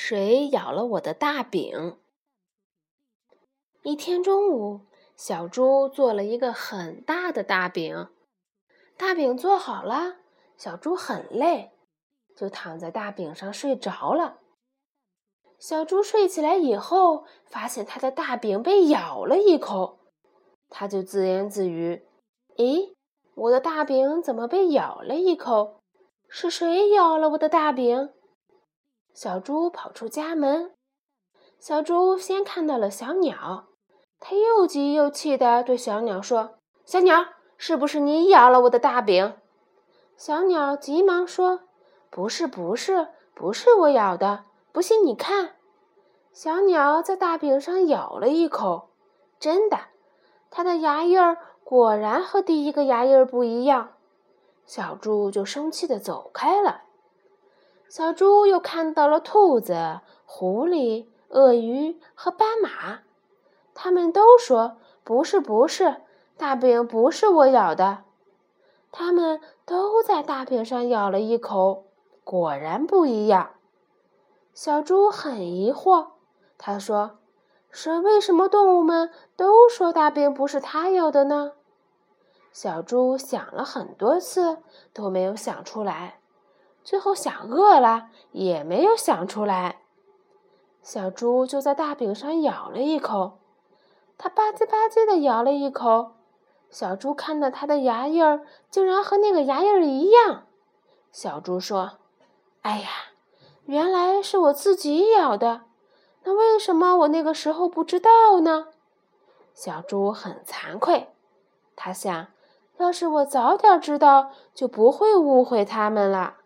谁咬了我的大饼？一天中午，小猪做了一个很大的大饼。大饼做好了，小猪很累，就躺在大饼上睡着了。小猪睡起来以后，发现他的大饼被咬了一口，他就自言自语：“咦，我的大饼怎么被咬了一口？是谁咬了我的大饼？”小猪跑出家门，小猪先看到了小鸟，它又急又气地对小鸟说：“小鸟，是不是你咬了我的大饼？”小鸟急忙说：“不是，不是，不是我咬的，不信你看。”小鸟在大饼上咬了一口，真的，它的牙印儿果然和第一个牙印儿不一样。小猪就生气地走开了。小猪又看到了兔子、狐狸、鳄鱼和斑马，他们都说：“不是，不是，大饼不是我咬的。”他们都在大饼上咬了一口，果然不一样。小猪很疑惑，他说：“是为什么动物们都说大饼不是他咬的呢？”小猪想了很多次，都没有想出来。最后想饿了，也没有想出来。小猪就在大饼上咬了一口，它吧唧吧唧的咬了一口。小猪看到它的牙印儿竟然和那个牙印儿一样。小猪说：“哎呀，原来是我自己咬的。那为什么我那个时候不知道呢？”小猪很惭愧，他想：要是我早点知道，就不会误会他们了。